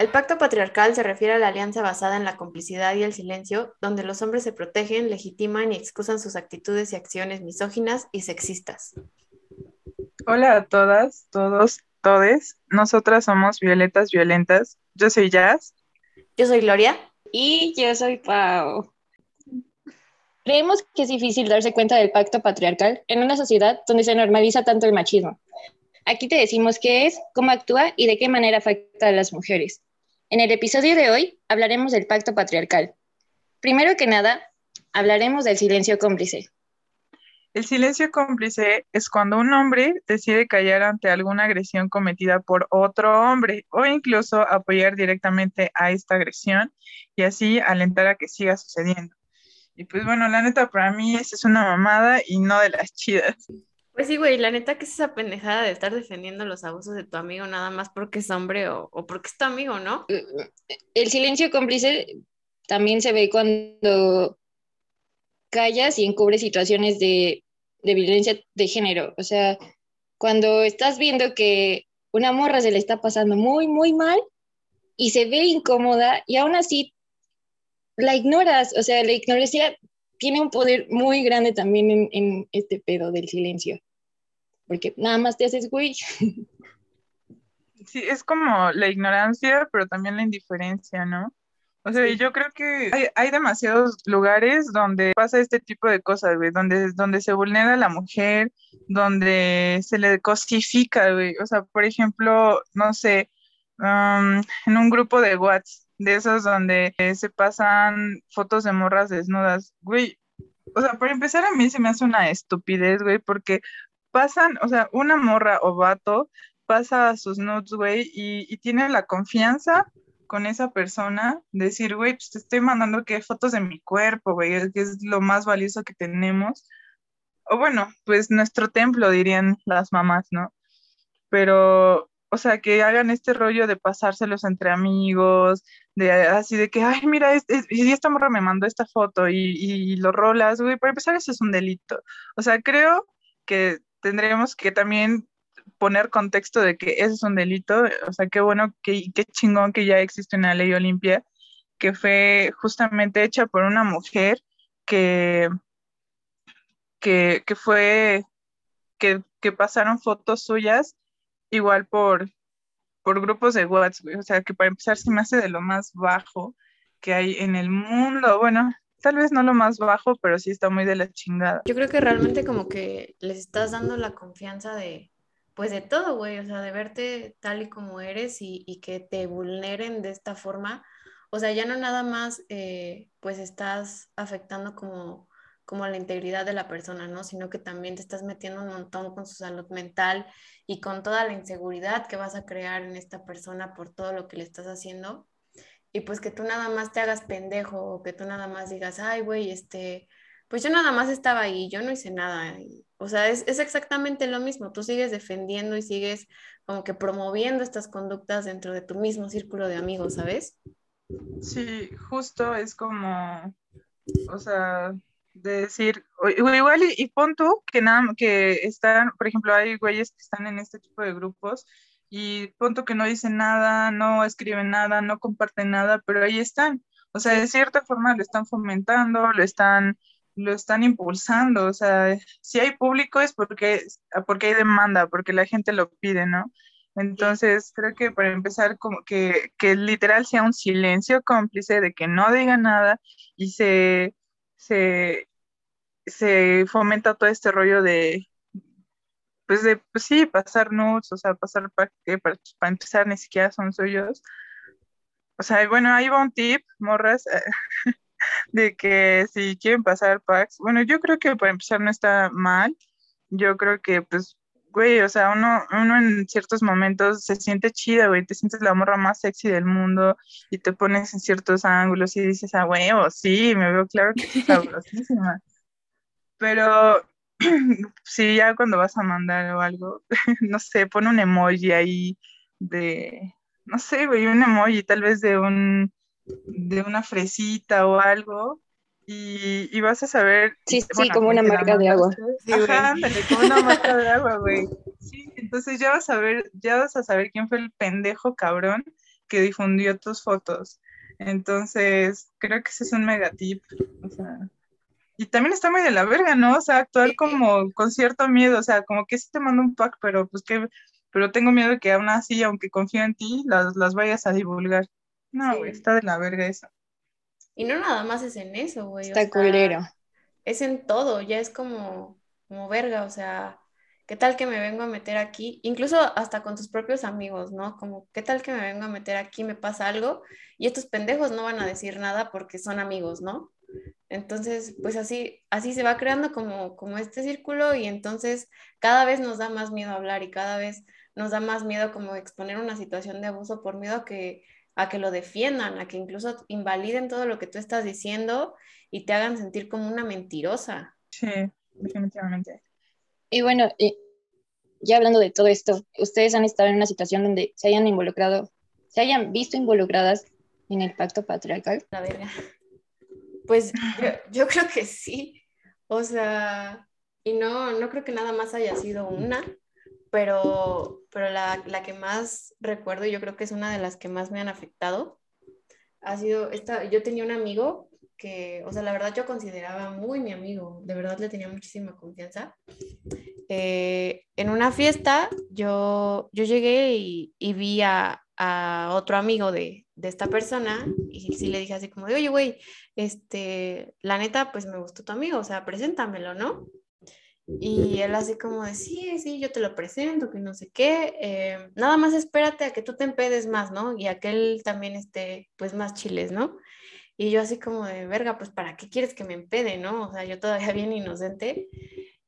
El pacto patriarcal se refiere a la alianza basada en la complicidad y el silencio, donde los hombres se protegen, legitiman y excusan sus actitudes y acciones misóginas y sexistas. Hola a todas, todos, todes. Nosotras somos Violetas Violentas. Yo soy Jazz. Yo soy Gloria. Y yo soy Pau. Creemos que es difícil darse cuenta del pacto patriarcal en una sociedad donde se normaliza tanto el machismo. Aquí te decimos qué es, cómo actúa y de qué manera afecta a las mujeres. En el episodio de hoy hablaremos del pacto patriarcal. Primero que nada, hablaremos del silencio cómplice. El silencio cómplice es cuando un hombre decide callar ante alguna agresión cometida por otro hombre o incluso apoyar directamente a esta agresión y así alentar a que siga sucediendo. Y pues bueno, la neta para mí esa es una mamada y no de las chidas. Pues sí, güey, la neta que es esa pendejada de estar defendiendo los abusos de tu amigo nada más porque es hombre o, porque es tu amigo, ¿no? El silencio cómplice también se ve cuando callas y encubres situaciones de, de violencia de género. O sea, cuando estás viendo que una morra se le está pasando muy, muy mal y se ve incómoda y aún así la ignoras. O sea, la ignorancia tiene un poder muy grande también en, en este pedo del silencio porque nada más te haces güey. Sí, es como la ignorancia, pero también la indiferencia, ¿no? O sea, yo creo que hay, demasiados lugares donde pasa este tipo de cosas, güey, donde, donde se vulnera a la mujer, donde se le cosifica, güey. O sea, por ejemplo, no sé, um, en un grupo de WhatsApp, de esos donde se pasan fotos de morras desnudas, güey. O sea, por empezar, a mí se me hace una estupidez, güey, porque pasan, o sea, una morra o vato pasa a sus nudes, güey, y, tiene la confianza con esa persona, decir, güey, pues te estoy mandando que fotos de mi cuerpo, güey, que es lo más valioso que tenemos. O bueno, pues nuestro templo, dirían las mamás, ¿no? Pero, o sea, que hagan este rollo de pasárselos entre amigos, de así de que, ay, mira, y esta morra me mandó esta foto y, y lo rolas, güey, para empezar eso es un delito. O sea, creo que tendríamos que también poner contexto de que ese es un delito, o sea, qué bueno, qué, qué chingón que ya existe una ley Olimpia que fue justamente hecha por una mujer que, que, que fue, que, pasaron fotos suyas igual por, por grupos de WhatsApp, o sea, que para empezar se me hace de lo más bajo que hay en el mundo, bueno, tal vez no lo más bajo, pero sí está muy de la chingada. Yo creo que realmente como que les estás dando la confianza de, pues de todo, güey, o sea, de verte tal y como eres y, y que te vulneren de esta forma. O sea, ya no nada más, eh, pues estás afectando como, como la integridad de la persona, ¿no? Sino que también te estás metiendo un montón con su salud mental y con toda la inseguridad que vas a crear en esta persona por todo lo que le estás haciendo y pues que tú nada más te hagas pendejo o que tú nada más digas, ay, güey, este, pues yo nada más estaba ahí, yo no hice nada. o sea, es, es, exactamente lo mismo, tú sigues defendiendo y sigues como que promoviendo estas conductas dentro de tu mismo círculo de amigos, ¿sabes? Sí, justo es como, o sea, de decir, igual y, y pon tú que nada, que están, por ejemplo, hay güeyes que están en este tipo de grupos y punto que no dicen nada, no escriben nada, no comparten nada, pero ahí están. O sea, de cierta forma lo están fomentando, lo están, lo están impulsando. O sea, si hay público es porque, porque hay demanda, porque la gente lo pide, ¿no? Entonces, creo que para empezar, como que, que literal sea un silencio cómplice de que no diga nada y se, se, se fomenta todo este rollo de, pues de, pues sí, pasar nudes, o sea, pasar para, para, para empezar ni siquiera son suyos. O sea, bueno, ahí va un tip, morras, de que si quieren pasar packs, bueno, yo creo que para empezar no está mal. Yo creo que, pues, güey, o sea, uno, uno en ciertos momentos se siente chida, güey, te sientes la morra más sexy del mundo y te pones en ciertos ángulos y dices, ah, huevo, sí, me veo claro que es sabrosísima. Pero sí, ya cuando vas a mandar o algo, no sé, pon un emoji ahí de, no sé, güey, un emoji tal vez de un, de una fresita o algo, y, vas a saber. Sí, sí, como una marca de agua. Ajá, ándale, como una marca de agua, güey. Sí, entonces ya vas a ver, ya vas a saber quién fue el pendejo cabrón que difundió tus fotos. Entonces, creo que ese es un mega tip. O sea, y también está muy de la verga, ¿no? O sea, actuar como con cierto miedo, o sea, como que sí te mando un pack, pero pues que, pero tengo miedo de que aún así, aunque confío en ti, las, las vayas a divulgar. No, güey, está de la verga eso. Y no nada más es en eso, güey. Está culero. Es en todo, ya es como, como verga, o sea, ¿qué tal que me vengo a meter aquí? Incluso hasta con tus propios amigos, ¿no? Como, ¿qué tal que me vengo a meter aquí, me pasa algo? Y estos pendejos no van a decir nada porque son amigos, ¿no? Entonces, pues así, así se va creando como, como este círculo y entonces cada vez nos da más miedo hablar y cada vez nos da más miedo como exponer una situación de abuso por miedo a que, a que lo defiendan, a que incluso invaliden todo lo que tú estás diciendo y te hagan sentir como una mentirosa. Sí, definitivamente. Y bueno, ya hablando de todo esto, ustedes han estado en una situación donde se hayan involucrado, se hayan visto involucradas en el pacto patriarcal. La verga. Pues yo, creo que sí. O sea, y no, no creo que nada más haya sido una, pero, pero la, la, que más recuerdo, y yo creo que es una de las que más me han afectado, ha sido esta, yo tenía un amigo que, o sea, la verdad yo consideraba muy mi amigo, de verdad le tenía muchísima confianza. Eh, en una fiesta yo, yo llegué y, vi a, a otro amigo de, de esta persona y sí le dije así como de, oye, güey, este, la neta, pues me gustó tu amigo, o sea, preséntamelo, ¿no? Y él así como de, sí, sí, yo te lo presento, que no sé qué, eh, nada más espérate a que tú te empedes más, ¿no? Y a que él también esté, pues, más chiles, ¿no? Y yo así como de, verga, pues, ¿para qué quieres que me empede, no? O sea, yo todavía bien inocente.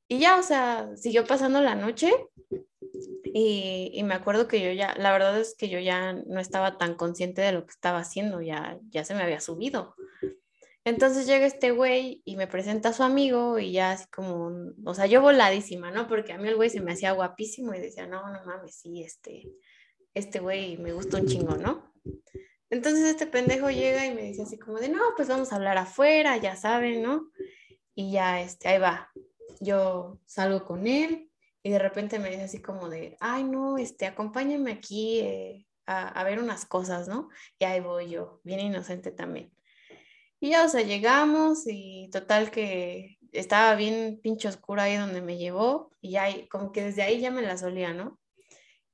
Y ya, o sea, siguió pasando la noche y, me acuerdo que yo ya, la verdad es que yo ya no estaba tan consciente de lo que estaba haciendo, ya, ya se me había subido. Entonces llega este güey y me presenta a su amigo y ya así como, o sea, yo voladísima, ¿no? Porque a mí el güey se me hacía guapísimo y decía, no, no mames, sí, este, este güey me gusta un chingo, ¿no? Entonces este pendejo llega y me dice así como de, no, pues vamos a hablar afuera, ya saben, ¿no? Y ya, este, ahí va. Yo salgo con él, y de repente me dice así como de, ay, no, este, acompáñame aquí eh, a, ver unas cosas, ¿no? Y ahí voy yo, bien inocente también. Y ya, o sea, llegamos y total que estaba bien pinche oscura ahí donde me llevó y ya como que desde ahí ya me la solía, ¿no?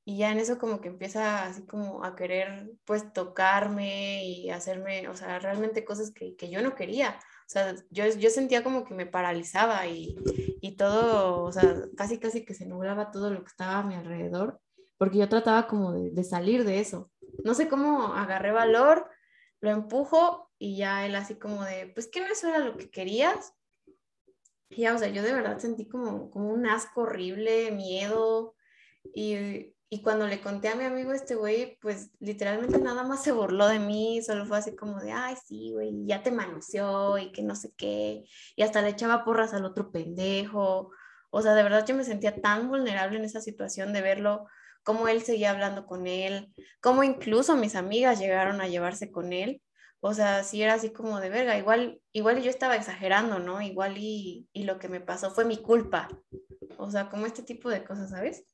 Y ya en eso como que empieza así como a querer pues tocarme y hacerme, o sea, realmente cosas que, que yo no quería. O sea, yo, yo sentía como que me paralizaba y, y, todo, o sea, casi casi que se nublaba todo lo que estaba a mi alrededor, porque yo trataba como de, de salir de eso. No sé cómo agarré valor, lo empujo y ya él así como de, pues que no eso era lo que querías. Ya, o sea, yo de verdad sentí como, como un asco horrible, miedo y, y cuando le conté a mi amigo este güey, pues literalmente nada más se burló de mí, solo fue así como de, ay, sí, güey, ya te manoseó y que no sé qué, y hasta le echaba porras al otro pendejo. O sea, de verdad yo me sentía tan vulnerable en esa situación de verlo, cómo él seguía hablando con él, cómo incluso mis amigas llegaron a llevarse con él. O sea, sí era así como de verga, igual, igual yo estaba exagerando, ¿no? Igual y, y lo que me pasó fue mi culpa. O sea, como este tipo de cosas, ¿sabes?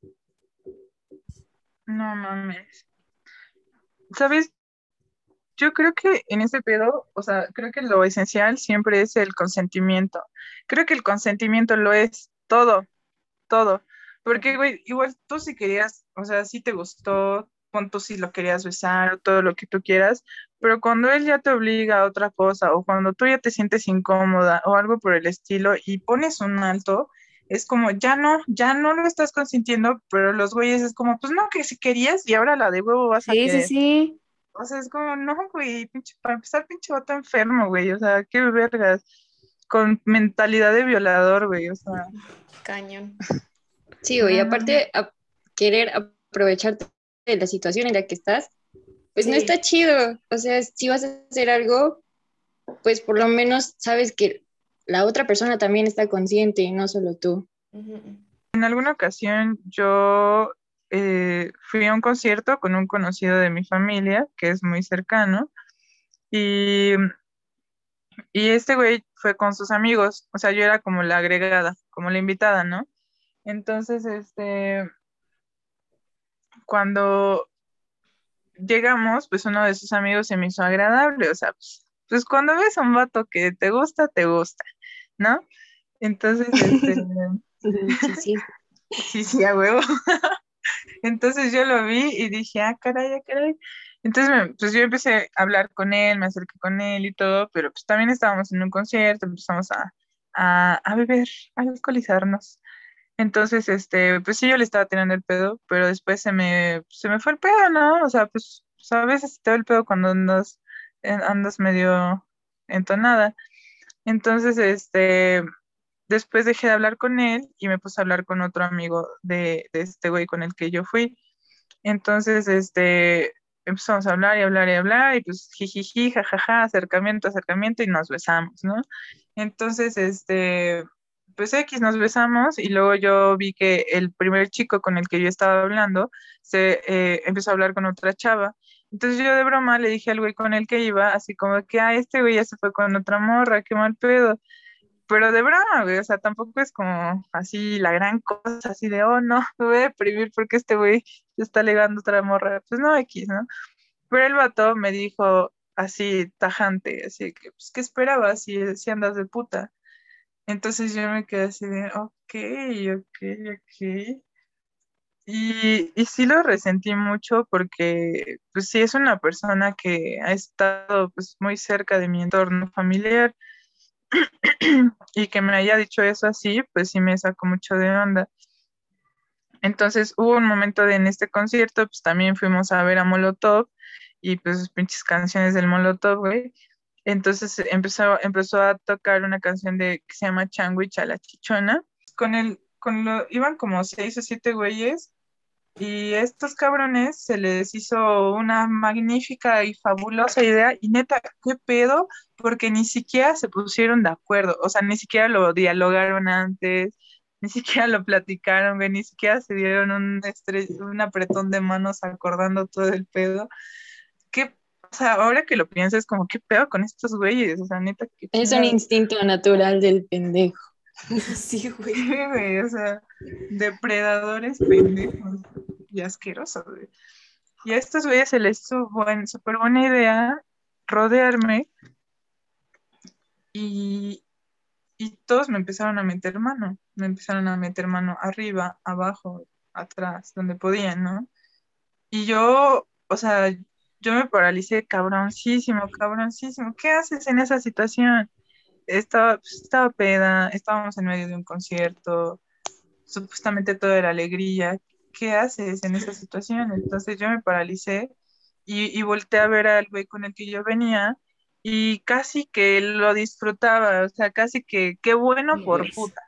No mames. ¿Sabes? Yo creo que en ese pedo, o sea, creo que lo esencial siempre es el consentimiento. Creo que el consentimiento lo es todo, todo. Porque, güey, igual tú si querías, o sea, si te gustó, punto si lo querías besar, todo lo que tú quieras, pero cuando él ya te obliga a otra cosa, o cuando tú ya te sientes incómoda, o algo por el estilo, y pones un alto, es como, ya no, ya no lo estás consintiendo, pero los güeyes es como, pues no, que si querías y ahora la de huevo vas a Sí, sí, sí. O sea, es como, no, güey, pinche, para empezar, pinche vato enfermo, güey, o sea, qué vergas, con mentalidad de violador, güey, o sea. Cañón. Sí, güey, aparte, a querer aprovecharte de la situación en la que estás, pues no está chido, o sea, si vas a hacer algo, pues por lo menos sabes que la otra persona también está consciente y no solo tú. En alguna ocasión yo eh, fui a un concierto con un conocido de mi familia, que es muy cercano, y, y este güey fue con sus amigos, o sea, yo era como la agregada, como la invitada, ¿no? Entonces, este, cuando llegamos, pues uno de sus amigos se me hizo agradable, o sea, pues, pues cuando ves a un vato que te gusta, te gusta, ¿no? Entonces, este... sí, sí. sí, sí, a huevo. Entonces yo lo vi y dije, ah, caray, ah, caray. Entonces, pues yo empecé a hablar con él, me acerqué con él y todo, pero pues también estábamos en un concierto, empezamos a, a, a beber, a alcoholizarnos. Entonces, este, pues sí, yo le estaba teniendo el pedo, pero después se me, se me fue el pedo, ¿no? O sea, pues, a veces te da el pedo cuando andas, andas medio entonada. Entonces, este, después dejé de hablar con él y me puse a hablar con otro amigo de, de este güey con el que yo fui. Entonces, este, empezamos a hablar y hablar y hablar y pues jijiji, jajaja, acercamiento, acercamiento y nos besamos, ¿no? Entonces, este, pues X nos besamos y luego yo vi que el primer chico con el que yo estaba hablando se eh, empezó a hablar con otra chava. Entonces yo de broma le dije al güey con el que iba, así como que, ah, este güey ya se fue con otra morra, qué mal pedo. Pero de broma, güey, o sea, tampoco es como así la gran cosa, así de, oh, no, me voy a deprimir porque este güey se está legando otra morra. Pues no, X, ¿no? Pero el vato me dijo así, tajante, así que, pues, ¿qué esperabas si, si andas de puta? Entonces yo me quedé así de, ok, ok, ok. Y, y sí lo resentí mucho porque, pues sí, es una persona que ha estado pues, muy cerca de mi entorno familiar y que me haya dicho eso así, pues sí me sacó mucho de onda. Entonces hubo un momento de, en este concierto, pues también fuimos a ver a Molotov y pues pinches canciones del Molotov, güey. Entonces empezó, empezó a tocar una canción de, que se llama Changuich a la Chichona. Con el, con lo, iban como seis o siete güeyes y estos cabrones se les hizo una magnífica y fabulosa idea y neta, qué pedo, porque ni siquiera se pusieron de acuerdo, o sea, ni siquiera lo dialogaron antes, ni siquiera lo platicaron, ni siquiera se dieron un, apretón de manos acordando todo el pedo. Qué sea, ahora que lo piensas, es como, ¿qué pedo con estos güeyes? O sea, neta, Es un instinto natural del pendejo. Sí, güey. o sea, depredadores pendejos y asquerosos, güey. Y a estos güeyes se les hizo buen, súper buena idea rodearme y, y todos me empezaron a meter mano. Me empezaron a meter mano arriba, abajo, atrás, donde podían, ¿no? Y yo, o sea, yo me paralicé cabroncísimo, cabroncísimo. ¿Qué haces en esa situación? Estaba, pues, estaba peda, estábamos en medio de un concierto, supuestamente toda era alegría. ¿Qué haces en esa situación? Entonces yo me paralicé y, y volteé a ver al güey con el que yo venía y casi que lo disfrutaba, o sea, casi que qué bueno por puta,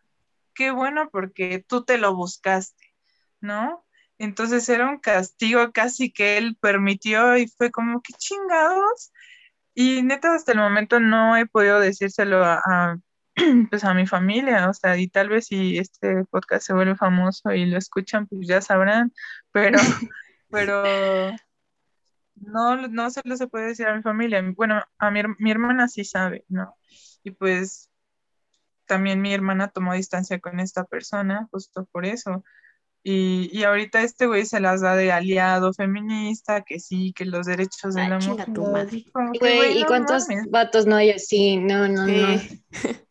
qué bueno porque tú te lo buscaste, ¿no? Entonces era un castigo casi que él permitió y fue como, que chingados? Y neta, hasta el momento no he podido decírselo a, pues a mi familia, o sea, y tal vez si este podcast se vuelve famoso y lo escuchan, pues ya sabrán, pero, pero no, no se lo se puede decir a mi familia. Bueno, a mi, mi hermana sí sabe, ¿no? Y pues también mi hermana tomó distancia con esta persona, justo por eso. Y, y ahorita este güey se las da de aliado feminista, que sí, que los derechos de la mujer. Tu madre. Güey, ¿y cuántos vatos no hay así? No, no, no.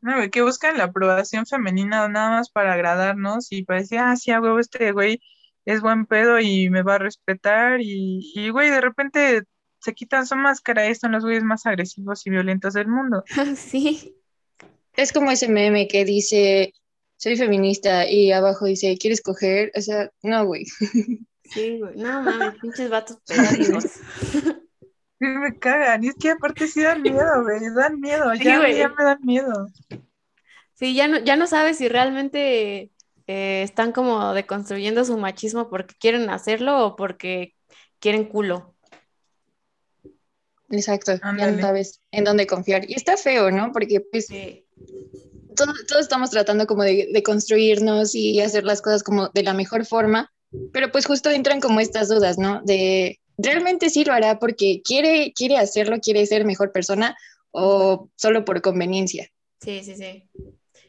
No, güey, que buscan la aprobación femenina nada más para agradarnos y para decir, ah, sí, a huevo, este güey es buen pedo y me va a respetar. Y, y güey, de repente se quitan su máscara y son los güeyes más agresivos y violentos del mundo. sí. Es como ese meme que dice, soy feminista y abajo dice, ¿quieres coger? O sea, no, güey. Sí, güey. No mames, pinches vatos pedagogos. Sí, me cagan. Y es que aparte sí dan miedo, güey. Dan miedo. ya, ya me dan miedo. Sí, ya no, ya no sabes si realmente eh, están como deconstruyendo su machismo porque quieren hacerlo o porque quieren culo. Exacto, ya no sabes en dónde confiar. Y está feo, ¿no? Porque pues todos, estamos tratando como de, construirnos y hacer las cosas como de la mejor forma, pero pues justo entran como estas dudas, ¿no? De, ¿realmente sí lo hará porque quiere, quiere hacerlo, quiere ser mejor persona o solo por conveniencia? Sí, sí, sí.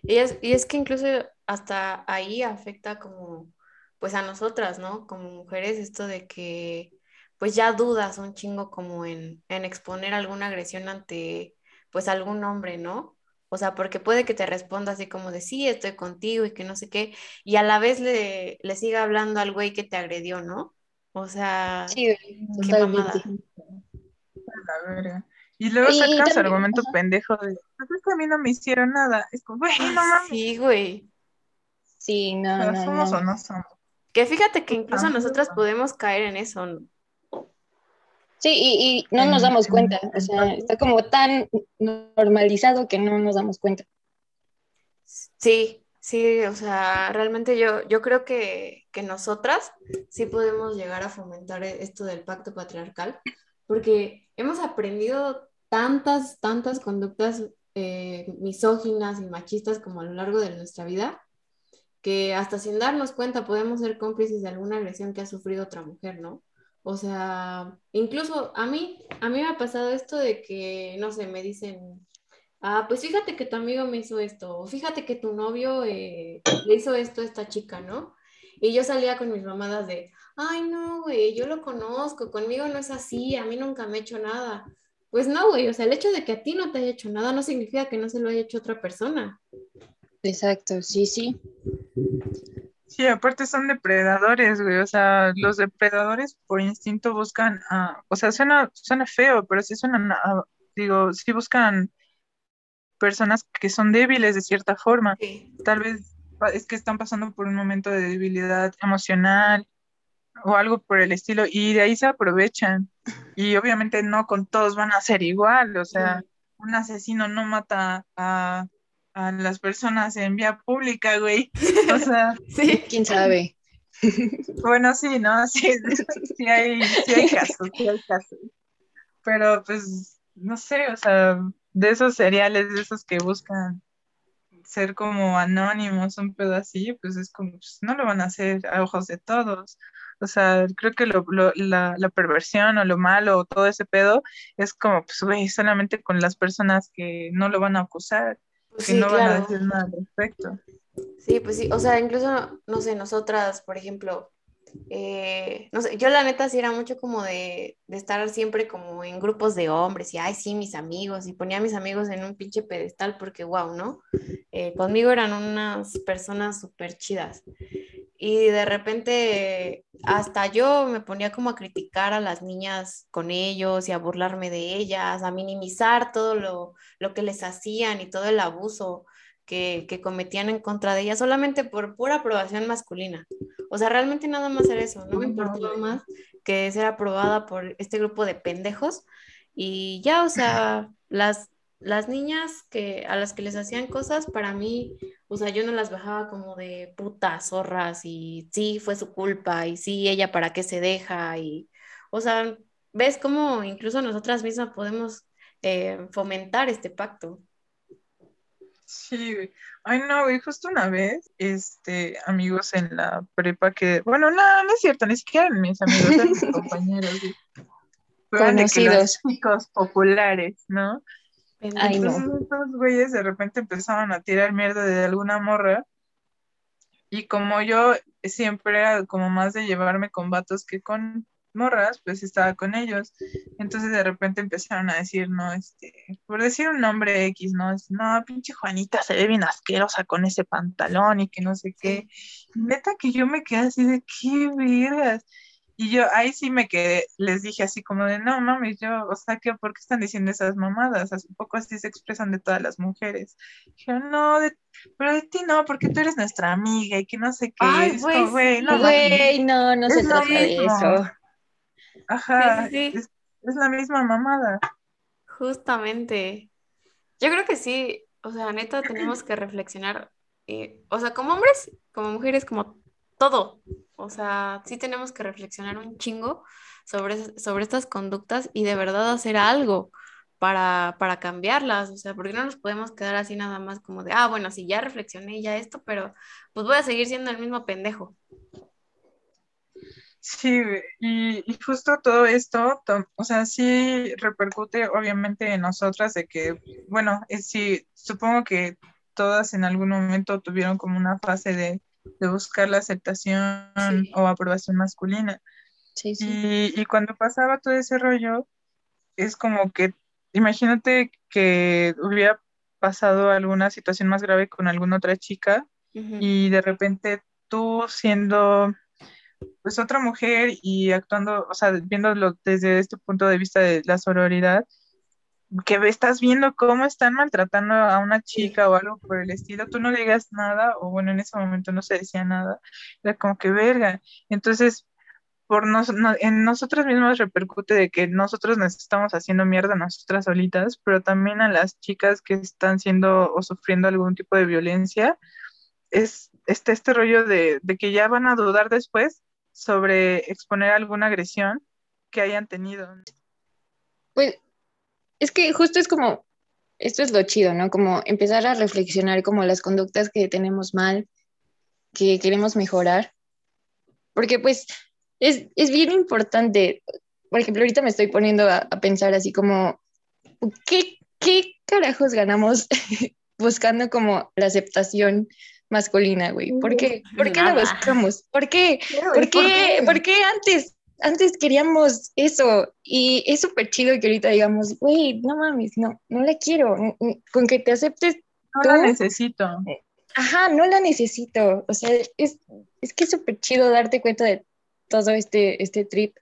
Y es, y es que incluso hasta ahí afecta como, pues a nosotras, ¿no? Como mujeres, esto de que pues ya dudas un chingo como en, en exponer alguna agresión ante pues algún hombre, ¿no? O sea, porque puede que te responda así como de sí, estoy contigo y que no sé qué, y a la vez le, le siga hablando al güey que te agredió, ¿no? O sea, Sí, qué mamada. La verga. Y luego Y sacas también- argumento pendejo de, pues es que a mí no me hicieron nada. Es como, güey, no mames, Sí, güey. Sí, no, o sea, no, somos no. o no somos. Que fíjate que incluso Tampoco. nosotras podemos caer en eso, ¿no? Sí, y, y no nos damos en- cuenta. O sea, está como tan normalizado que no nos damos cuenta. Sí, sí, o sea, realmente yo, yo creo que, que nosotras sí podemos llegar a fomentar e- esto del pacto patriarcal, porque hemos aprendido tantas, tantas conductas eh, misóginas y machistas como a lo largo de nuestra vida, que hasta sin darnos cuenta podemos ser cómplices de alguna agresión que ha sufrido otra mujer, ¿no? O sea, incluso a mí, a mí me ha pasado esto de que, no sé, me dicen, ah, pues fíjate que tu amigo me hizo esto, o fíjate que tu novio eh, le hizo esto a esta chica, ¿no? Y yo salía con mis mamadas de, ay, no, güey, yo lo conozco, conmigo no es así, a mí nunca me ha hecho nada. Pues no, güey, o sea, el hecho de que a ti no te haya hecho nada no significa que no se lo haya hecho otra persona. Exacto, sí, sí. Sí, aparte son depredadores, güey. O sea, los depredadores por instinto buscan, a- o sea, suena, suena feo, pero sí suenan, a- digo, sí buscan personas que son débiles de cierta forma. Sí, Tal vez es que están pasando por un momento de debilidad emocional o algo por el estilo y de ahí se aprovechan. Y obviamente no con todos van a ser igual, o sea, un asesino no mata a, a las personas en vía pública, güey. O sea, sí, ¿Quién sabe? bueno, sí, ¿no? Sí, sí hay, sí hay casos, sí hay casos. Pero pues, no sé, o sea, de esos seriales, de esos que buscan ser como anónimos, un pedo así, pues es como, pues, no lo van a hacer a ojos de todos. O sea, creo que lo, lo- la, la perversión o lo malo o todo ese pedo es como, pues, güey, solamente con las personas que no lo van a acusar, pues que sí, no van a decir nada al respecto. Sí, pues sí, o sea, incluso, no sé, nosotras, por ejemplo, eh, no sé, yo la neta sí era mucho como de, estar siempre como en grupos de hombres y, ay, sí, mis amigos, y ponía a mis amigos en un pinche pedestal porque, wow, ¿no? Eh, conmigo eran unas personas súper chidas. Y de repente hasta yo me ponía como a criticar a las niñas con ellos y a burlarme de ellas, a minimizar todo lo, lo que les hacían y todo el abuso que, que cometían en contra de ellas solamente por pura aprobación masculina. O sea, realmente nada más era eso, no me importaba más que ser aprobada por este grupo de pendejos y ya, o sea, las, las niñas que, a las que les hacían cosas, para mí, o sea, yo no las bajaba como de putas, zorras y sí, fue su culpa y sí, ella para qué se deja y, o sea, ves cómo incluso nosotras mismas podemos eh, fomentar este pacto. Sí, güey. Ay, no, güey, justo una vez, este, amigos en la prepa que, bueno, no, no es cierto, ni siquiera eran mis amigos, eran mis compañeros, güey. Fueron de que los Conocidos. chicos populares, ¿no? Ay, no. Entonces estos güeyes de repente empezaban a tirar mierda de alguna morra y como yo siempre era como más de llevarme con vatos que con morras, pues estaba con ellos. Entonces de repente empezaron a decir, no, este, por decir un nombre X, no, es, no, pinche Juanita se ve bien asquerosa con ese pantalón y que no sé qué. Neta que yo me quedé así de, qué vergas. Y yo ahí sí me quedé, les dije así como de, no mames, yo, o sea, que ¿por qué están diciendo esas mamadas? Hace poco así se expresan de todas las mujeres. Dije, no, de- pero de ti no, porque tú eres nuestra amiga y que no sé qué. Ay, como, güey, no. Güey, no, no se trata de eso. Ajá, Sí, sí, sí. Es, es la misma mamada. Justamente. Yo creo que sí, o sea, neta, tenemos que reflexionar, eh, o sea, como hombres, como mujeres, como todo. O sea, sí tenemos que reflexionar un chingo sobre, sobre estas conductas y de verdad hacer algo para, para cambiarlas. O sea, porque no nos podemos quedar así nada más como de, ah, bueno, sí, ya reflexioné ya esto, pero pues voy a seguir siendo el mismo pendejo. Sí, y, y justo todo esto, to- o sea, sí repercute obviamente en nosotras de que, bueno, es sí, supongo que todas en algún momento tuvieron como una fase de, de buscar la aceptación Sí. o aprobación masculina. Sí, sí. Y, y cuando pasaba todo ese rollo, es como que, imagínate que hubiera pasado alguna situación más grave con alguna otra chica y de repente tú siendo pues otra mujer y actuando, o sea, viéndolo desde este punto de vista de la sororidad, que estás viendo cómo están maltratando a una chica o algo por el estilo, tú no digas nada, o bueno, en ese momento no se decía nada, era como que verga. Entonces, por nos, no- en nosotros mismos repercute de que nosotros nos estamos haciendo mierda nosotras solitas, pero también a las chicas que están siendo o sufriendo algún tipo de violencia, es este, este rollo de, de que ya van a dudar después sobre exponer alguna agresión que hayan tenido. Pues es que justo es como, esto es lo chido, ¿no? Como empezar a reflexionar como las conductas que tenemos mal, que queremos mejorar. Porque pues es, es bien importante, por ejemplo, ahorita me estoy poniendo a, pensar así como, ¿qué, qué carajos ganamos buscando como la aceptación masculina, güey? ¿Por qué? ¿Por qué la buscamos? ¿Por qué? ¿Por qué, ¿Por qué antes, antes queríamos eso? Y es súper chido que ahorita digamos, güey, no mames, no, no la quiero. Con que te aceptes, No la ¿Tú? necesito. ajá, no la necesito. O sea, es, es que es súper chido darte cuenta de todo este, este trip.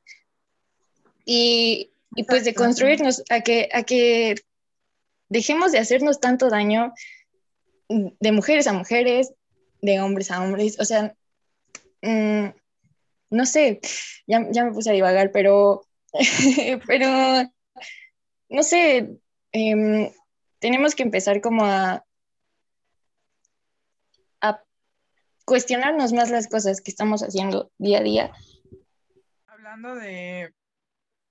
Y, y pues de construirnos a que, a que dejemos de hacernos tanto daño de mujeres a mujeres, de hombres a hombres. O sea, mm, no sé, ya, ya me puse a divagar, pero, pero, no sé, em, tenemos que empezar como a, a cuestionarnos más las cosas que estamos haciendo día a día. Hablando de,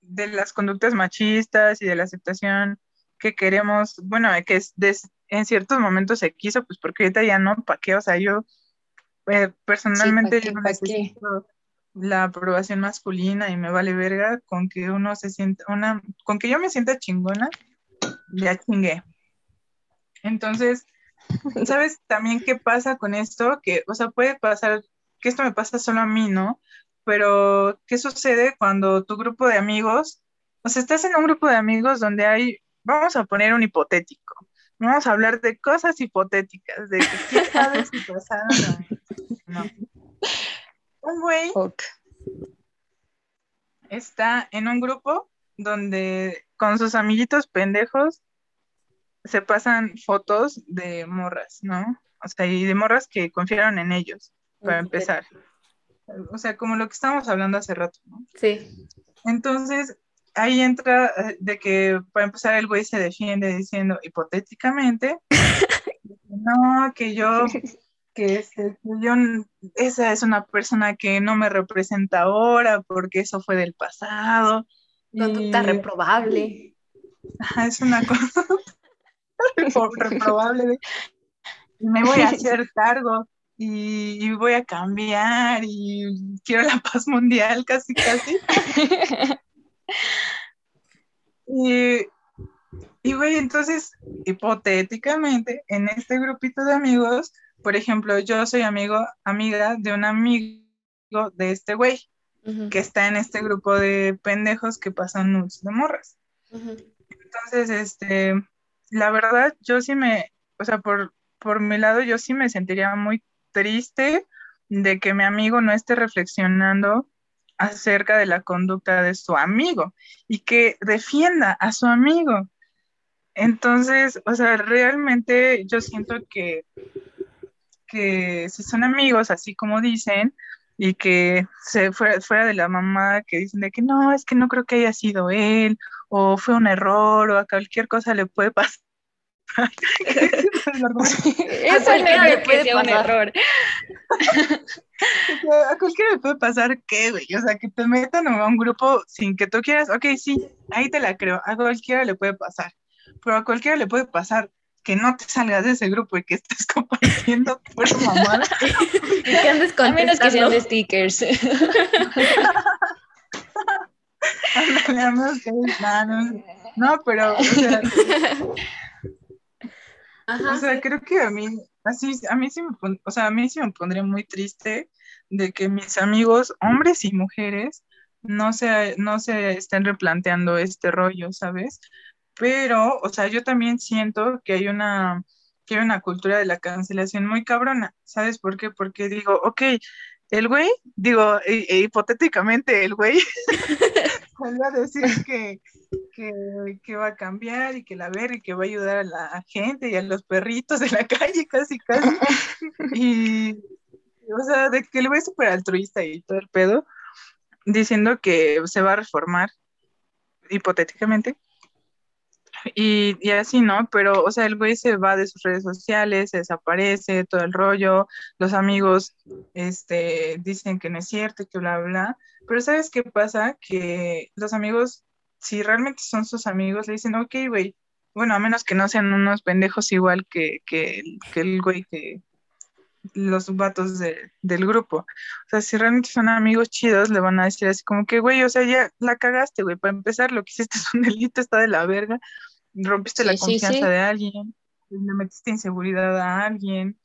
de las conductas machistas y de la aceptación que queremos, bueno, que es en ciertos momentos se quiso, pues porque ahorita ya no, ¿para qué? O sea, yo eh, personalmente ¿pa' qué, yo necesito la aprobación masculina y me vale verga con que uno se sienta, una, con que yo me sienta chingona, ya chingué. Entonces, ¿sabes también qué pasa con esto? Que, o sea, puede pasar, que esto me pasa solo a mí, ¿no? Pero, ¿qué sucede cuando tu grupo de amigos, o sea, estás en un grupo de amigos donde hay, vamos a poner un hipotético, vamos a hablar de cosas hipotéticas, de que quién sabe si pasaron o no. Un güey está en un grupo donde con sus amiguitos pendejos se pasan fotos de morras, ¿no? O sea, y de morras que confiaron en ellos, para empezar. O sea, como lo que estábamos hablando hace rato, ¿no? Sí. Entonces, ahí entra eh, de que, para empezar, el güey se defiende diciendo, hipotéticamente, no, que yo, que, este, que yo, esa es una persona que no me representa ahora porque eso fue del pasado. Conducta y- reprobable. Es una cosa repro- reprobable. me voy a hacer cargo y, y voy a cambiar y quiero la paz mundial casi, casi. Y, y güey, entonces, hipotéticamente, en este grupito de amigos, por ejemplo, yo soy amigo, amiga de un amigo de este güey que está en este grupo de pendejos que pasan nudes de morras. Entonces, este, la verdad, yo sí me, o sea, por, por mi lado, yo sí me sentiría muy triste de que mi amigo no esté reflexionando acerca de la conducta de su amigo y que defienda a su amigo. Entonces, o sea, realmente yo siento que, que si son amigos, así como dicen, y que se fuera, fuera de la mamá que dicen de que no, es que no creo que haya sido él, o fue un error, o a cualquier cosa le puede pasar. Eso no le es que puede sea un pasar. error. a cualquiera le puede pasar qué, güey, o sea, que te metan a un grupo sin que tú quieras, ok, sí, ahí te la creo, a cualquiera le puede pasar, pero a cualquiera le puede pasar que no te salgas de ese grupo y que estés compartiendo pura mamada. Y que andes A menos que sean de stickers. Ándale, a menos que- no, no, no, pero, o sea, Ajá, O sea, sí. creo que a mí, así, a mí sí me pon- o sea, a mí sí me pondría muy triste de que mis amigos, hombres y mujeres, no se, no se estén replanteando este rollo, ¿sabes? Pero, o sea, yo también siento que hay una, que hay una cultura de la cancelación muy cabrona, ¿sabes por qué? Porque digo, ok, el güey, digo, e, e hipotéticamente el güey vuelve a decir que, que, va a cambiar y que la verga y que va a ayudar a la gente y a los perritos de la calle casi casi. Y, o sea, de que güey es súper altruista y todo el pedo, diciendo que se va a reformar, hipotéticamente. Y, y, así, ¿no? Pero, o sea, el güey se va de sus redes sociales, se desaparece, todo el rollo, los amigos este, dicen que no es cierto, que bla, bla, pero ¿sabes qué pasa? Que los amigos, si realmente son sus amigos, le dicen, ok, güey, bueno, a menos que no sean unos pendejos igual que, que, que el güey que, los vatos del grupo. O sea, si realmente son amigos chidos, le van a decir así como que, güey, o sea, ya la cagaste, güey. Para empezar, lo que hiciste es un delito, está de la verga. Rompiste la confianza de alguien, le metiste inseguridad a alguien.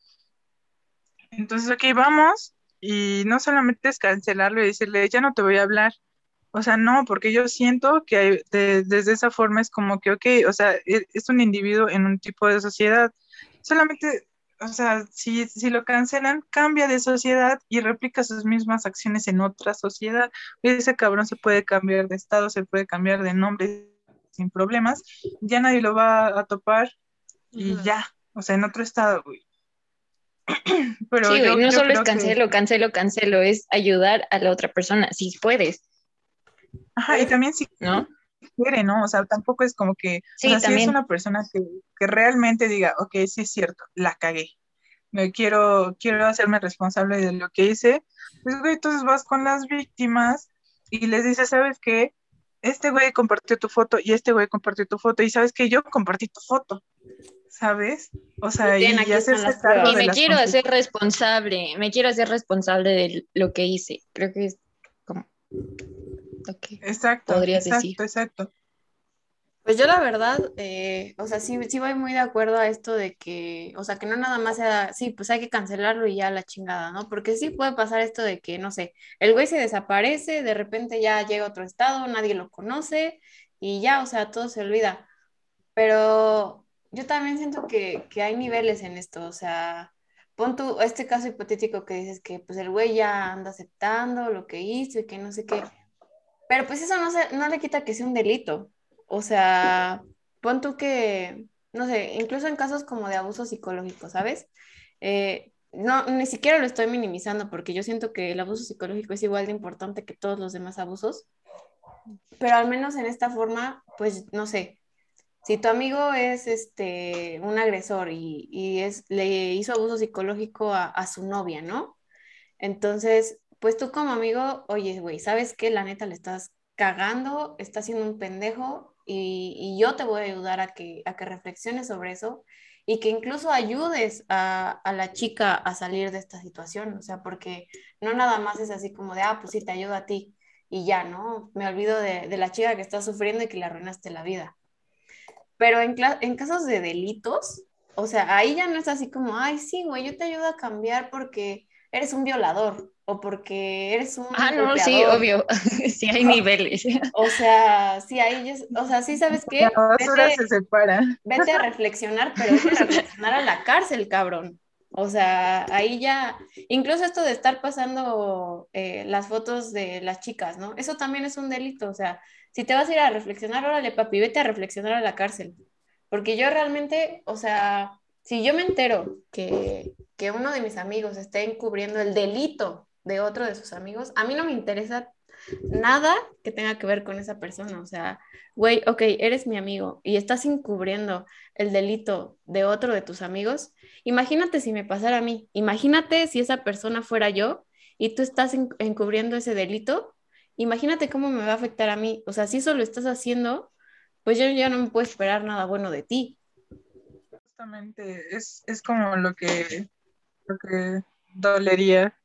Entonces, ok, vamos. Y no solamente es cancelarlo y decirle, ya no te voy a hablar. O sea, no, porque yo siento que desde esa forma es como que, ok, o sea, e, es un individuo en un tipo de sociedad. Solamente o sea, si, si lo cancelan, cambia de sociedad y replica sus mismas acciones en otra sociedad. Ese cabrón se puede cambiar de estado, se puede cambiar de nombre sin problemas, ya nadie lo va a topar y ya, o sea, en otro estado, güey. Pero sí, no solo es cancelo, cancelo, cancelo, es ayudar a la otra persona, si puedes. Ajá, y también si, ¿no? quiere, ¿no? O sea, tampoco es como que, o sea, si es una persona que, que, realmente diga, ok, sí es cierto, la cagué, me quiero, quiero hacerme responsable de lo que hice, pues, güey, entonces vas con las víctimas y les dices, ¿sabes qué? Este güey compartió tu foto y este güey compartió tu foto y sabes que yo compartí tu foto, ¿sabes? O sea, y, y y me quiero hacer responsable, me quiero hacer responsable de lo que hice. Creo que es como Exacto. exacto, exacto. Pues yo la verdad, eh, o sea, sí, sí voy muy de acuerdo a esto de que, o sea, que no nada más sea, sí, pues hay que cancelarlo y ya la chingada, ¿no? Porque sí puede pasar esto de que, no sé, el güey se desaparece, de repente ya llega a otro estado, nadie lo conoce y ya, o sea, todo se olvida. Pero yo también siento que, que hay niveles en esto, o sea, pon tú este caso hipotético que dices que pues el güey ya anda aceptando lo que hizo y que no sé qué pero pues eso no, se, no le quita que sea un delito. O sea, pon tú que, no sé, incluso en casos como de abuso psicológico, ¿sabes? Eh, no, ni siquiera lo estoy minimizando porque yo siento que el abuso psicológico es igual de importante que todos los demás abusos. Pero al menos en esta forma, pues no sé, si tu amigo es este, un agresor y, y es, le hizo abuso psicológico a, a, su novia, ¿no? Entonces, pues tú como amigo, oye, güey, ¿sabes qué? La neta le estás cagando, estás siendo un pendejo y, yo te voy a ayudar a que, a que reflexiones sobre eso y que incluso ayudes a, la chica a salir de esta situación, o sea, porque no nada más es así como de, ah, pues sí, te ayudo a ti y ya, ¿no? Me olvido de, la chica que está sufriendo y que le arruinaste la vida. Pero en, en casos de delitos, o sea, ahí ya no es así como, ay, sí, güey, yo te ayudo a cambiar porque eres un violador o porque eres un Ah, no, sí, obvio. sí hay niveles. O sea, sí hay, o sea, sí sabes qué. vete, se separa. Vete a reflexionar, pero vete a reflexionar a la cárcel, cabrón. O sea, ahí ya, incluso esto de estar pasando eh, las fotos de las chicas, ¿no? Eso también es un delito, o sea, si te vas a ir a reflexionar, órale, papi, vete a reflexionar a la cárcel. Porque yo realmente, o sea, si yo me entero que, que uno de mis amigos está encubriendo el delito de otro de sus amigos, a mí no me interesa nada que tenga que ver con esa persona. O sea, güey, ok, eres mi amigo y estás encubriendo el delito de otro de tus amigos. Imagínate si me pasara a mí. Imagínate si esa persona fuera yo y tú estás encubriendo ese delito. Imagínate cómo me va a afectar a mí. O sea, si eso lo estás haciendo, pues yo ya no me puedo esperar nada bueno de ti. Justamente, es, es como lo que, lo que dolería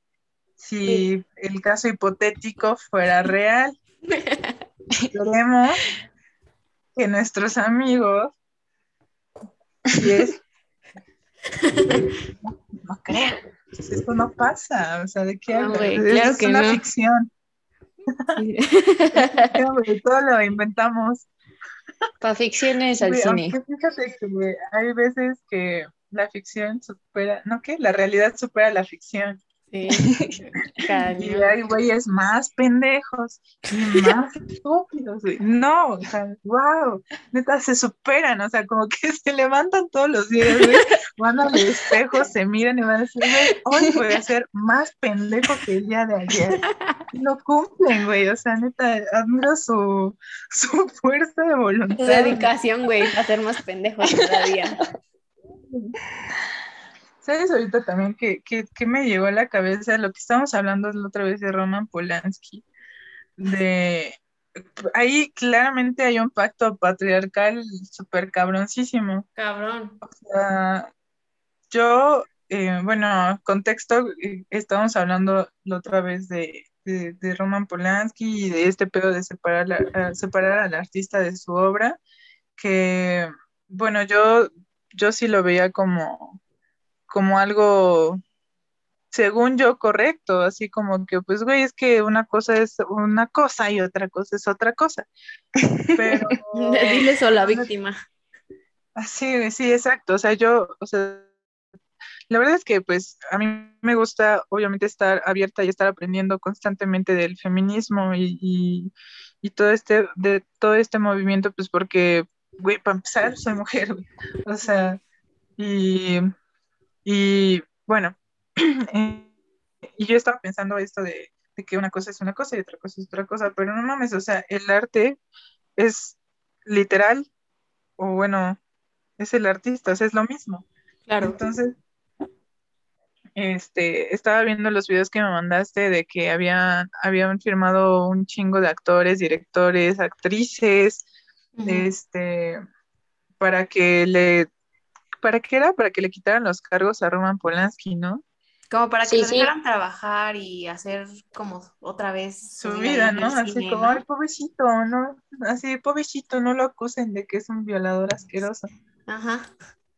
si el caso hipotético fuera real. Queremos que nuestros amigos, no, creo, esto no pasa, o sea, ¿de qué Claro es una ficción. todo lo inventamos. Para ficciones al cine. Fíjate que hay veces que la ficción supera, ¿no qué? La realidad supera la ficción. Sí. y hay güeyes más pendejos y más estúpidos. No, o sea, wow, neta, se superan, o sea, como que se levantan todos los días, van al espejo, se miran y van a decir, güey, hoy voy a ser más pendejo que el día de ayer. Y lo cumplen, güey, o sea, neta, admiro su, su fuerza de voluntad. Su dedicación, güey, a ser más pendejos cada día. ¿Sabes ahorita también que, me llegó a la cabeza lo que estábamos hablando la otra vez de Roman Polanski? De ahí claramente hay un pacto patriarcal súper cabroncísimo. Cabrón. O sea, yo, eh, bueno, contexto, eh, estábamos hablando la otra vez de, Roman Polanski y de este pedo de separar, separar al artista de su obra, que, bueno, yo, yo sí lo veía como como algo, según yo, correcto, así como que, pues, güey, es que una cosa es una cosa y otra cosa es otra cosa. Pero... Dile a la víctima. Sí, sí, exacto. O sea, yo, o sea, la verdad es que, pues, a mí me gusta, obviamente, estar abierta y estar aprendiendo constantemente del feminismo y, y, todo este, de todo este movimiento, pues, porque, güey, para empezar, soy mujer, O sea, y y bueno, eh, y yo estaba pensando esto de, que una cosa es una cosa y otra cosa es otra cosa, pero no mames, o sea, el arte es literal, o bueno, es el artista, o sea, es lo mismo. Claro. Entonces, este, estaba viendo los videos que me mandaste de que habían, habían firmado un chingo de actores, directores, actrices, este, para que le ¿para qué era? Para que le quitaran los cargos a Roman Polanski, ¿no? Como para que lo dejaran trabajar y hacer como otra vez su, vida, ¿no? Así como, ay, pobrecito, ¿no? Así, pobrecito, no lo acusen de que es un violador asqueroso. Ajá.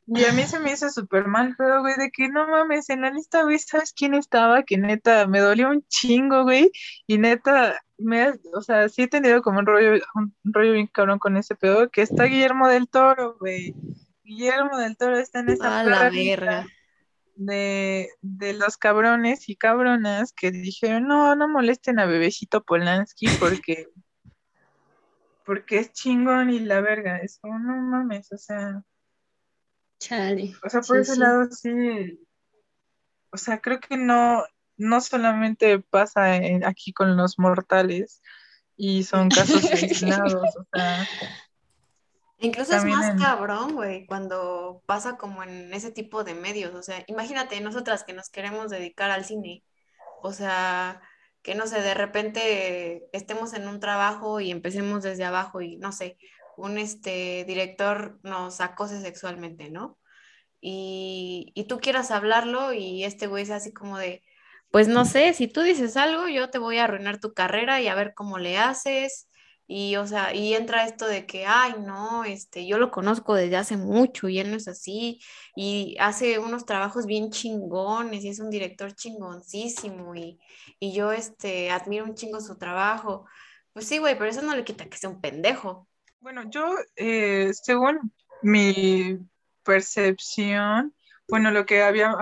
Y a mí se me hizo súper mal, pero, güey, de que no mames, en la lista, güey, ¿sabes quién estaba? Que neta, me dolió un chingo, güey, y neta, me, o sea, sí he tenido como un rollo, un rollo bien cabrón con ese pedo, que está Guillermo del Toro, güey. Guillermo del Toro está en esa verga. De, de los cabrones y cabronas que dijeron, no, no molesten a bebecito Polanski porque porque es chingón y la verga, es como, no mames, o sea. Chale. O sea, por ese lado sí. O sea, creo que no, no solamente pasa aquí con los mortales y son casos aislados, o sea, Incluso es más cabrón, güey, cuando pasa como en ese tipo de medios. O sea, imagínate nosotras que nos queremos dedicar al cine. O sea, que no sé, de repente estemos en un trabajo y empecemos desde abajo y no sé, un este director nos acose sexualmente, ¿no? Y, y tú quieras hablarlo y este güey es así como de, pues no sé, si tú dices algo, yo te voy a arruinar tu carrera y a ver cómo le haces y, o sea, y entra esto de que, ay, no, este, yo lo conozco desde hace mucho y él no es así, y hace unos trabajos bien chingones, y es un director chingoncísimo, y, y yo, este, admiro un chingo su trabajo. Pues sí, güey, pero eso no le quita que sea un pendejo. Bueno, yo, eh, según mi percepción, bueno, lo que había,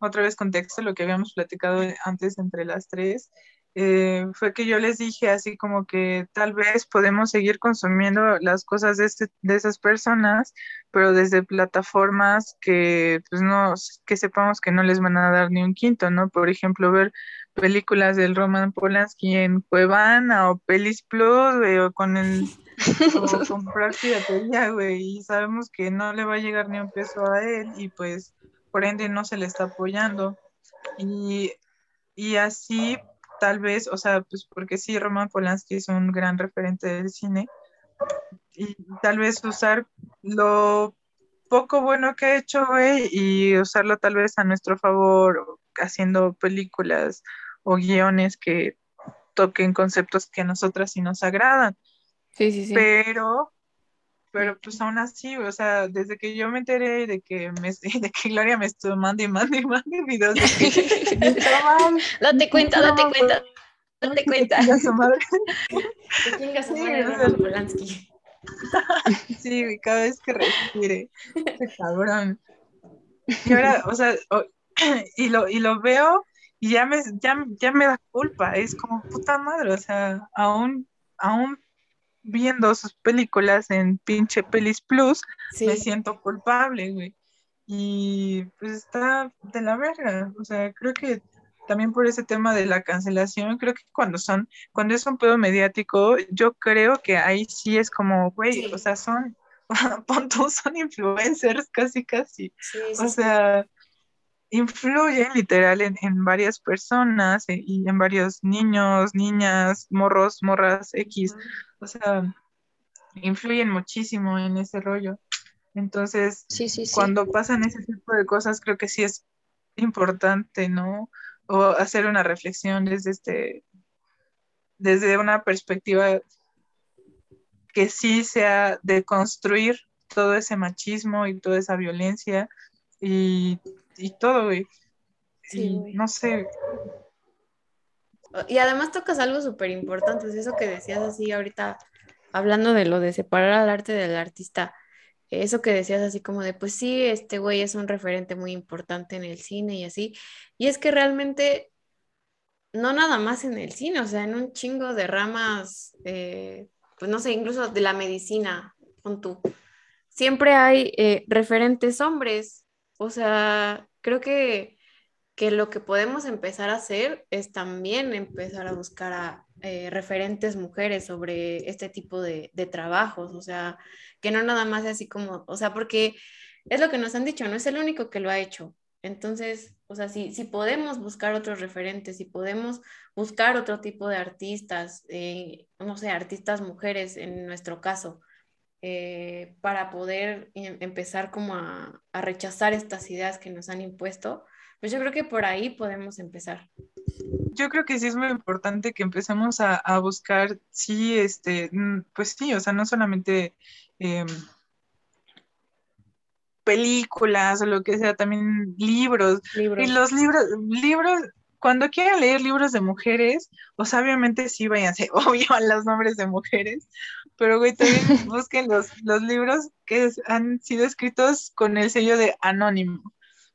otra vez contexto, lo que habíamos platicado antes entre las tres, eh, fue que yo les dije así como que tal vez podemos seguir consumiendo las cosas de, este, de esas personas, pero desde plataformas que pues no, que sepamos que no les van a dar ni un quinto, ¿no? Por ejemplo, ver películas del Roman Polanski en Cuevana o Pelis Plus, o con el o comprar piratería, güey, y sabemos que no le va a llegar ni un peso a él y pues por ende no se le está apoyando. Y, y así tal vez, o sea, pues porque sí, Roman Polanski es un gran referente del cine, y tal vez usar lo poco bueno que ha hecho, güey, y usarlo tal vez a nuestro favor, haciendo películas o guiones que toquen conceptos que a nosotras sí nos agradan. Sí, sí, sí. Pero pero pues aún así, o sea, desde que yo me enteré de que, me, de que Gloria me estuvo mandando y mandando y videos de que Date cuenta, date cuenta. date cuenta. Su madre. Sí, o sea, cada vez que respire, ese cabrón. Y ahora, o sea, y lo, y lo veo y ya me, ya, ya me da culpa, es como puta madre, o sea, aún, aún viendo sus películas en pinche Pelis Plus, Sí, me siento culpable, güey. Y pues está de la verga, o sea, creo que también por ese tema de la cancelación, creo que cuando son, cuando es un pedo mediático, yo creo que ahí sí es como, güey, Sí. o sea, son, pon son influencers casi, casi. sí, sí, O sea, influyen literal en, en varias personas eh, y en varios niños, niñas, morros, morras, X. O sea, influyen muchísimo en ese rollo. Entonces, Sí, sí, sí. cuando pasan ese tipo de cosas, creo que sí es importante, ¿no? O hacer una reflexión desde este, desde una perspectiva que sí sea de construir todo ese machismo y toda esa violencia y, y todo, güey. Sí, Y güey. no sé, Y además tocas algo súper importante, es eso que decías así ahorita, hablando de lo de separar al arte del artista, eso que decías así como de, pues sí, este güey es un referente muy importante en el cine y así, y es que realmente no nada más en el cine, o sea, en un chingo de ramas, eh, pues no sé, incluso de la medicina, pon tú, siempre hay eh, referentes hombres, o sea, creo que que lo que podemos empezar a hacer es también empezar a buscar a eh, referentes mujeres sobre este tipo de, trabajos, o sea, que no nada más sea así como, o sea, porque es lo que nos han dicho, no es el único que lo ha hecho. Entonces, o sea, si, si podemos buscar otros referentes, si podemos buscar otro tipo de artistas, eh, no sé, artistas mujeres en nuestro caso, eh, para poder em- empezar como a, a rechazar estas ideas que nos han impuesto, pues yo creo que por ahí podemos empezar. yo creo que sí es muy importante que empecemos a, a buscar, sí, este, pues sí, o sea, no solamente em, películas o lo que sea, también libros. Libros. Y los libros, libros, cuando quieran leer libros de mujeres, pues obviamente sí váyanse, obvio, a los nombres de mujeres, pero güey, también busquen los, los libros que han sido escritos con el sello de anónimo.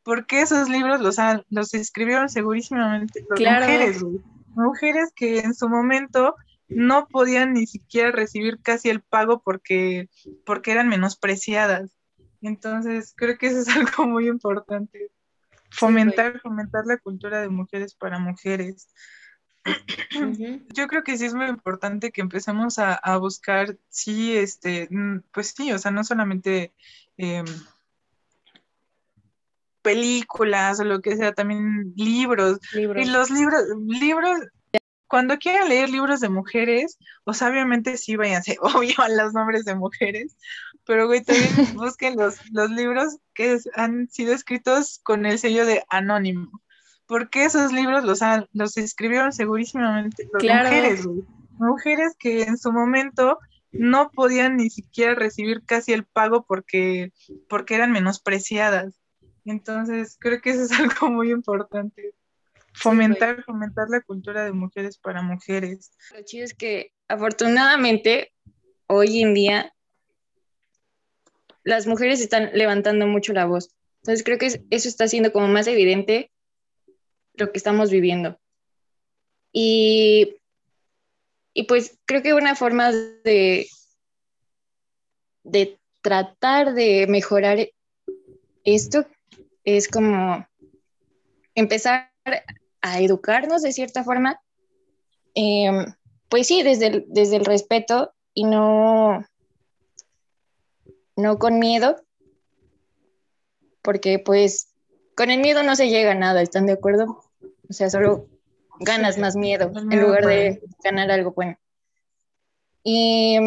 Porque esos libros los, han- los escribieron segurísimamente las Claro. mujeres, güey. Mujeres que en su momento no podían ni siquiera recibir casi el pago porque, porque eran menospreciadas. Entonces, creo que eso es algo muy importante. Fomentar, fomentar la cultura de mujeres para mujeres. Yo creo que sí es muy importante que empecemos a, a buscar, sí, este, pues sí, o sea, no solamente em, películas o lo que sea, también libros. Libros. Y los libros, libros, cuando quieran leer libros de mujeres, pues obviamente sí váyanse, obvio, a los nombres de mujeres, pero güey, también busquen los, los libros que han sido escritos con el sello de anónimo. Porque esos libros los, han- los escribieron segurísimamente las Claro. mujeres, güey. Mujeres que en su momento no podían ni siquiera recibir casi el pago porque, porque eran menospreciadas. Entonces, creo que eso es algo muy importante. Fomentar, fomentar la cultura de mujeres para mujeres. Lo chido es que afortunadamente hoy en día las mujeres están levantando mucho la voz. Entonces creo que es- eso está haciendo como más evidente lo que estamos viviendo. Y, y pues creo que una forma de, de tratar de mejorar esto es como empezar a educarnos de cierta forma. Em, pues sí, desde el, desde el respeto y no, no con miedo, porque pues con el miedo no se llega a nada, ¿están de acuerdo? O sea, solo ganas Sí, más miedo en lugar de ganar algo bueno. Y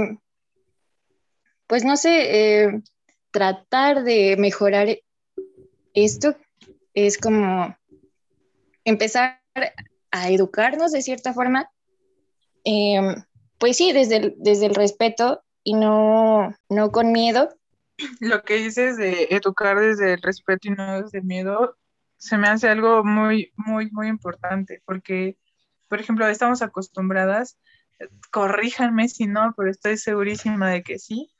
pues no sé, eh, tratar de mejorar esto es como empezar a educarnos de cierta forma. Em, pues sí, desde el, desde el respeto y no, no con miedo. Lo que dices de educar desde el respeto y no desde el miedo, se me hace algo muy, muy, muy importante, porque por ejemplo, estamos acostumbradas, corríjanme si no, pero estoy segurísima de que sí,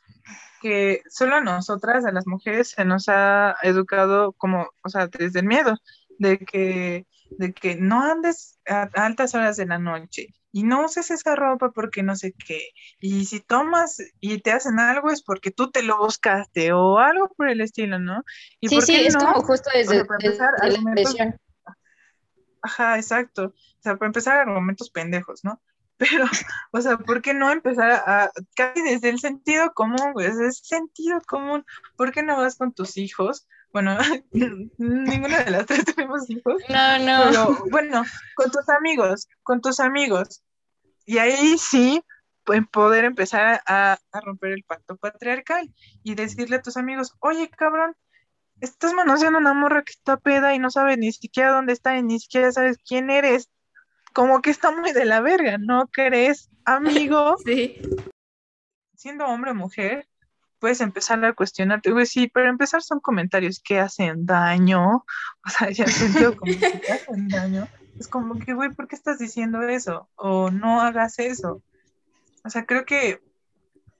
que solo a nosotras, a las mujeres, se nos ha educado como, o sea, desde el miedo, de que, de que no andes a altas horas de la noche y no uses esa ropa porque no sé qué. Y si tomas y te hacen algo es porque tú te lo buscaste o algo por el estilo, ¿no? ¿Y sí, sí, es como justo desde, la Ajá, exacto. O sea, para empezar, argumentos pendejos, ¿no? Pero, o sea, ¿por qué no empezar a, casi desde el sentido común, güey? Desde el sentido común. ¿Por qué no vas con tus hijos? Bueno, ninguna de las tres tenemos hijos. No, no. Pero, bueno, con tus amigos, con tus amigos. Y ahí sí, poder empezar a, a romper el pacto patriarcal y decirle a tus amigos, oye, cabrón, estás manoseando una morra que está peda y no sabe ni siquiera dónde está y ni siquiera sabes quién eres como que está muy de la verga, ¿no crees, amigo? Sí. Siendo hombre o mujer, puedes empezar a cuestionarte, güey, sí, pero empezar son comentarios que hacen daño, o sea, ya sentido como que hacen daño. Es como que, güey, ¿por qué estás diciendo eso? O no hagas eso. O sea, creo que,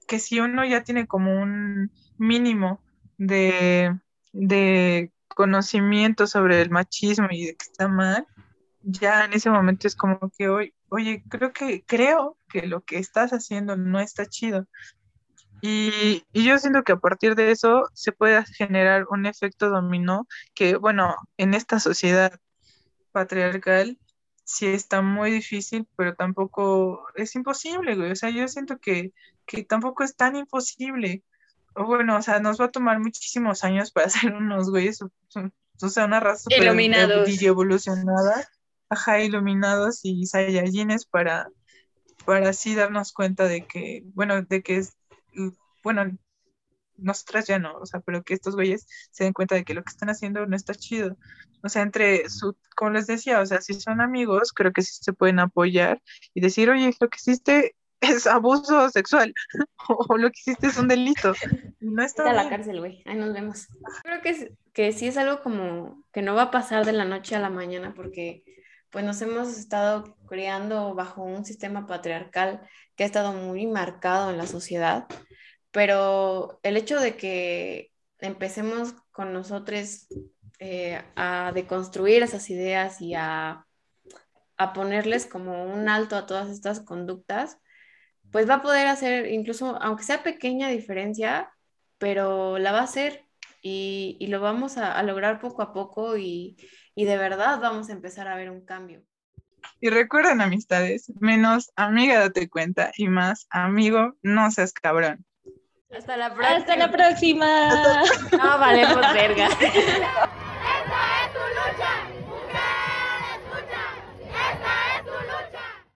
que si uno ya tiene como un mínimo de, de conocimiento sobre el machismo y de que está mal, ya en ese momento es como que oye, creo que, creo que lo que estás haciendo no está chido. Y, y, yo siento que a partir de eso se puede generar un efecto dominó que, bueno, en esta sociedad patriarcal sí está muy difícil, pero tampoco es imposible, güey. O sea, yo siento que, que tampoco es tan imposible. O bueno, o sea, nos va a tomar muchísimos años para ser unos güeyes, o sea, una raza Iluminados. evolucionada ajá, iluminados y saiyajines para, para así darnos cuenta de que, bueno, de que es, bueno, nosotras ya no, o sea, pero que estos güeyes se den cuenta de que lo que están haciendo no está chido. O sea, entre su, como les decía, o sea, si son amigos, creo que sí se pueden apoyar y decir, oye, lo que hiciste es abuso sexual o lo que hiciste es un delito. No está a la cárcel, güey. Ahí nos vemos. Creo que, que sí es algo como que no va a pasar de la noche a la mañana porque pues nos hemos estado criando bajo un sistema patriarcal que ha estado muy marcado en la sociedad, pero el hecho de que empecemos con nosotros eh, a deconstruir esas ideas y a, a ponerles como un alto a todas estas conductas, pues va a poder hacer incluso, aunque sea pequeña diferencia, pero la va a hacer y, y lo vamos a, a, lograr poco a poco y, y de verdad vamos a empezar a ver un cambio. Y recuerden amistades, menos amiga date cuenta y más amigo no seas cabrón. Hasta la próxima. Hasta la próxima. No, vale, pues verga.